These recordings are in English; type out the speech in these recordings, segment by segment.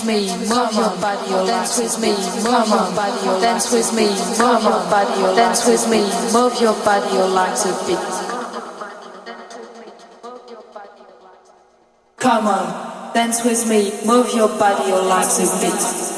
with me, move your body, dance with me, move your body, dance with me, move your body, dance with me, move your body, your legs a bit. Come on, dance with me, move your body, your legs a bit.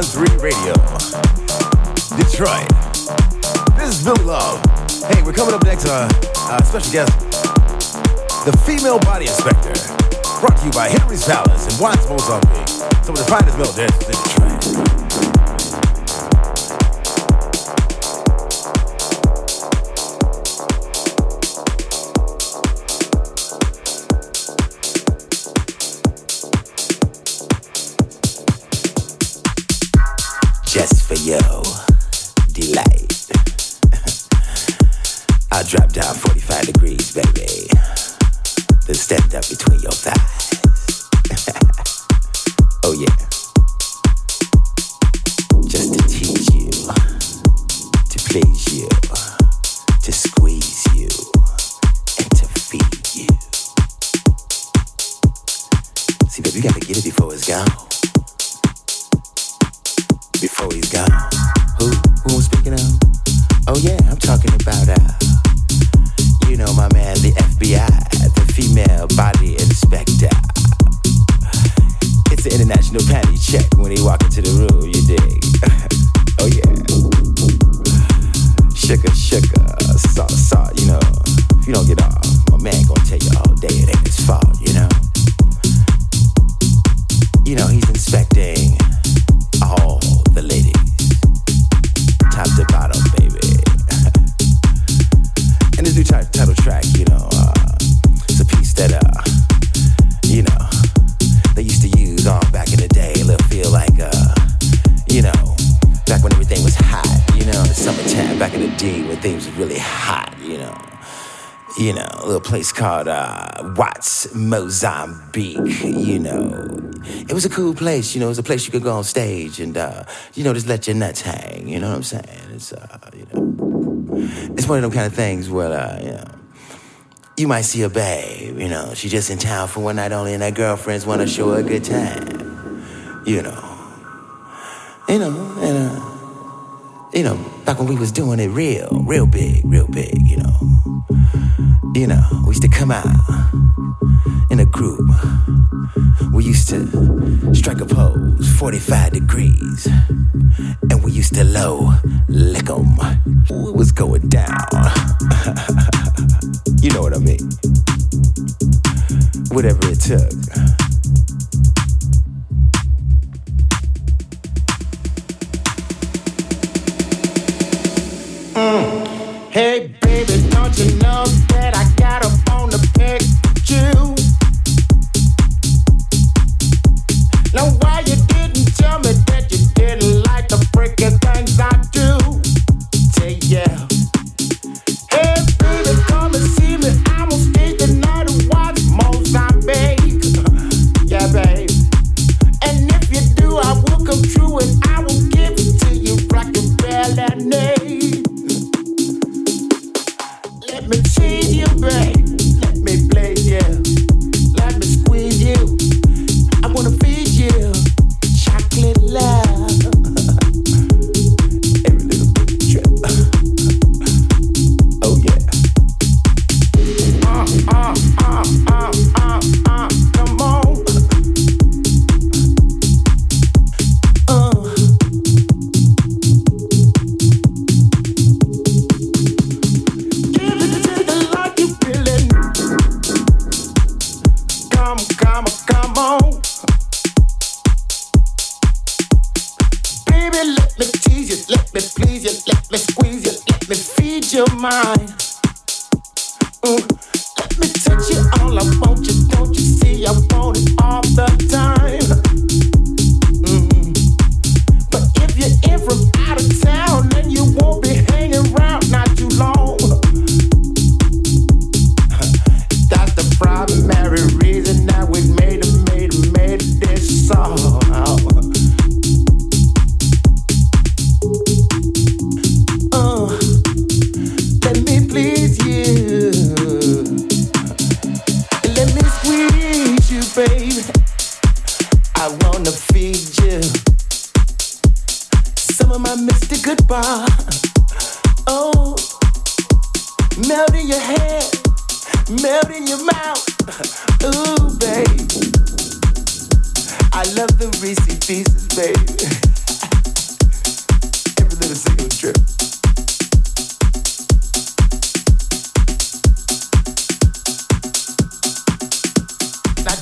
Islands Radio, Detroit. This is Billy Love. Hey, we're coming up next to uh, uh, special guest, the female body inspector, brought to you by Henry's Palace and Watts, Mozambique. Some of the finest metal dancers in Detroit. yo. Mozambique, you know. It was a cool place, you know. It was a place you could go on stage and, uh, you know, just let your nuts hang. You know what I'm saying? It's, uh, you know, it's one of them kind of things where, uh, you know, you might see a babe, you know, she's just in town for one night only, and her girlfriends want to show her a good time, you know, you know, and uh, you know, back when we was doing it real, real big, real big, you know, you know, we used to come out a group. We used to strike a pose 45 degrees. And we used to low lick them. It was going down. you know what I mean. Whatever it took. Mm. Hey baby, don't you know that I got a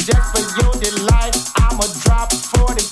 just for your delight. I'ma drop 40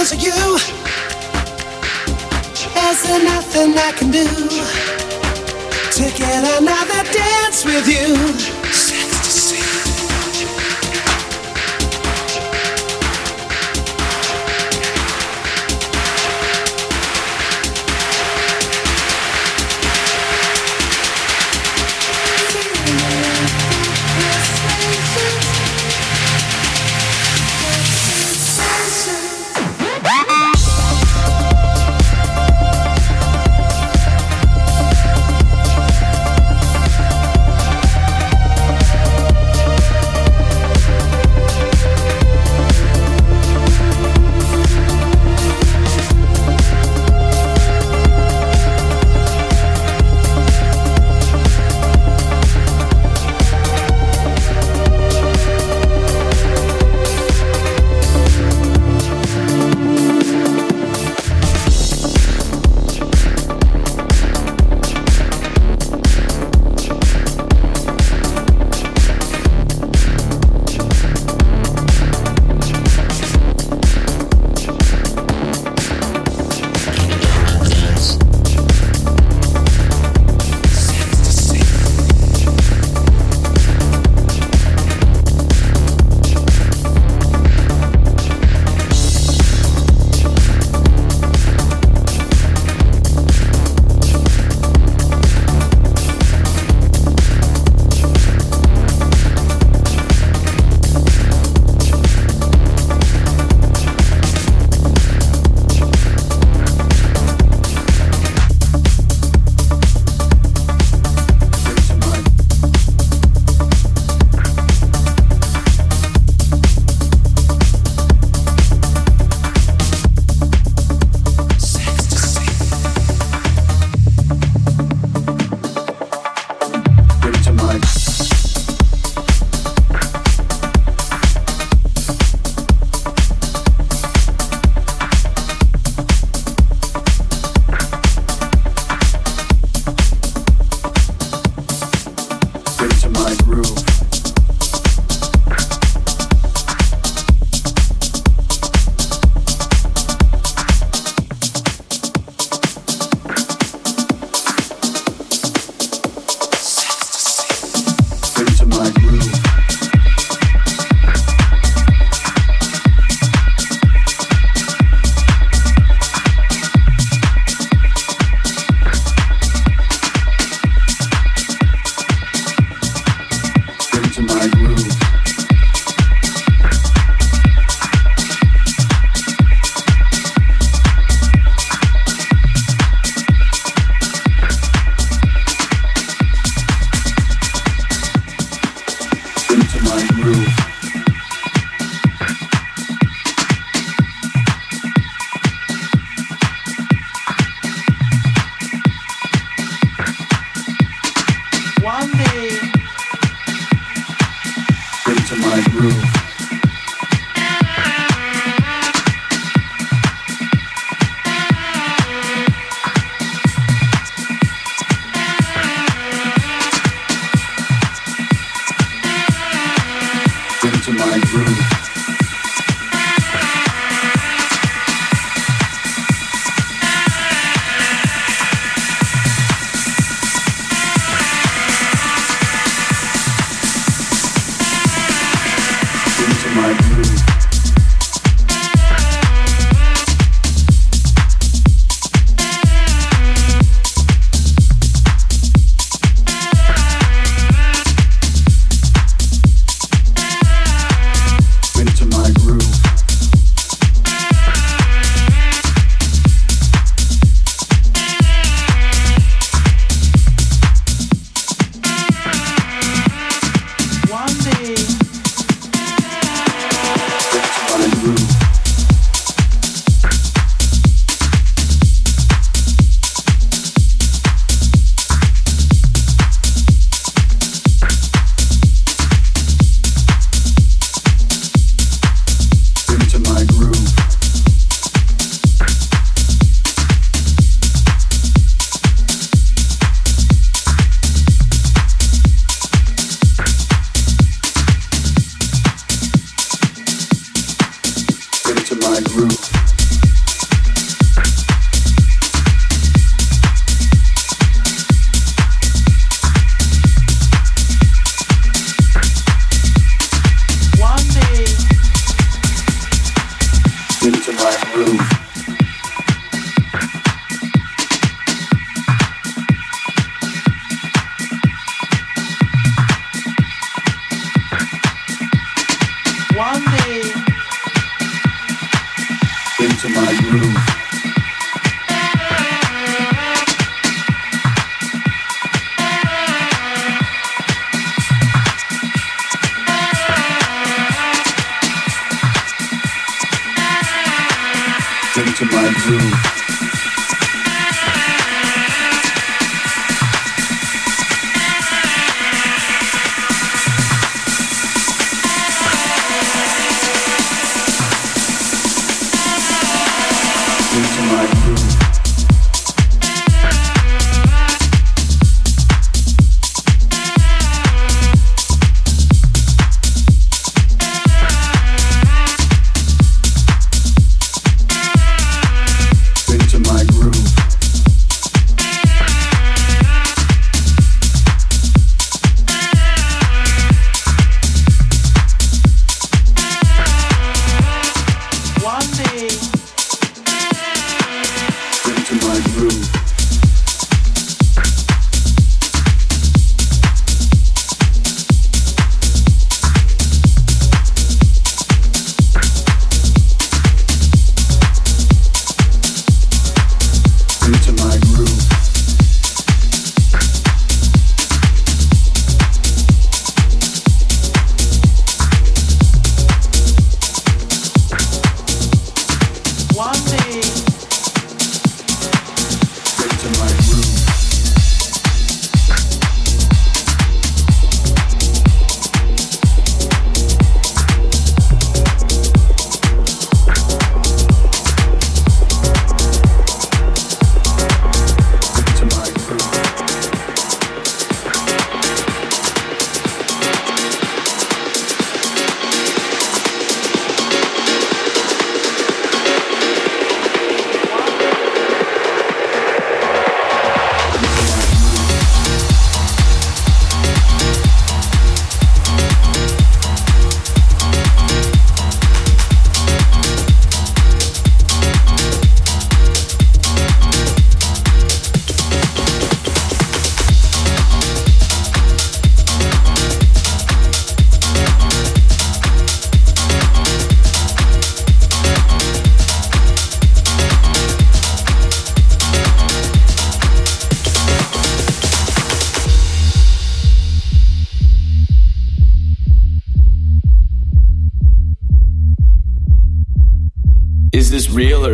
because you. there's nothing I can do to get another dance with you?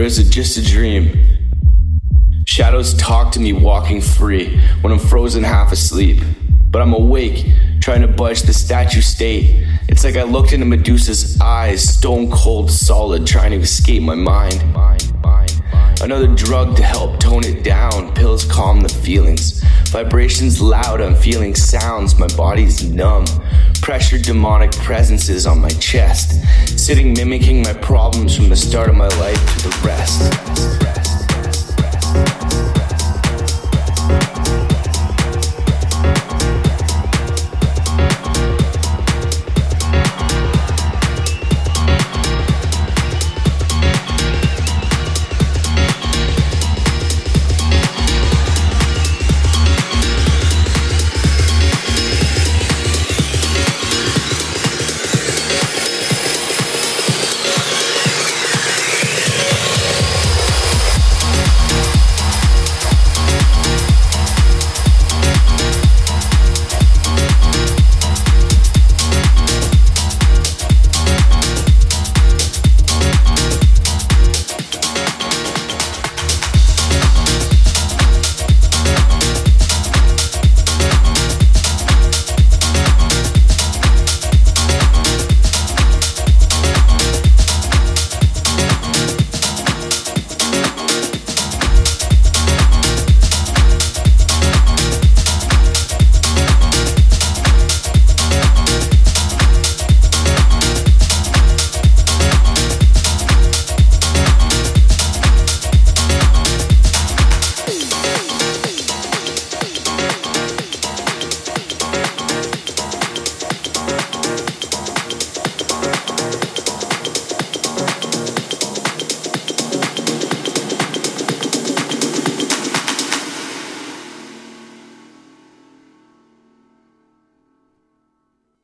Is it just a dream? Shadows talk to me walking free when I'm frozen half asleep. But I'm awake, trying to budge the statue state. It's like I looked into Medusa's eyes, stone cold solid, trying to escape my mind. Another drug to help tone it down, pills calm the feelings. Vibrations loud, I'm feeling sounds, my body's numb. Pressure demonic presences on my chest, sitting mimicking my problems from the start of my life to the rest.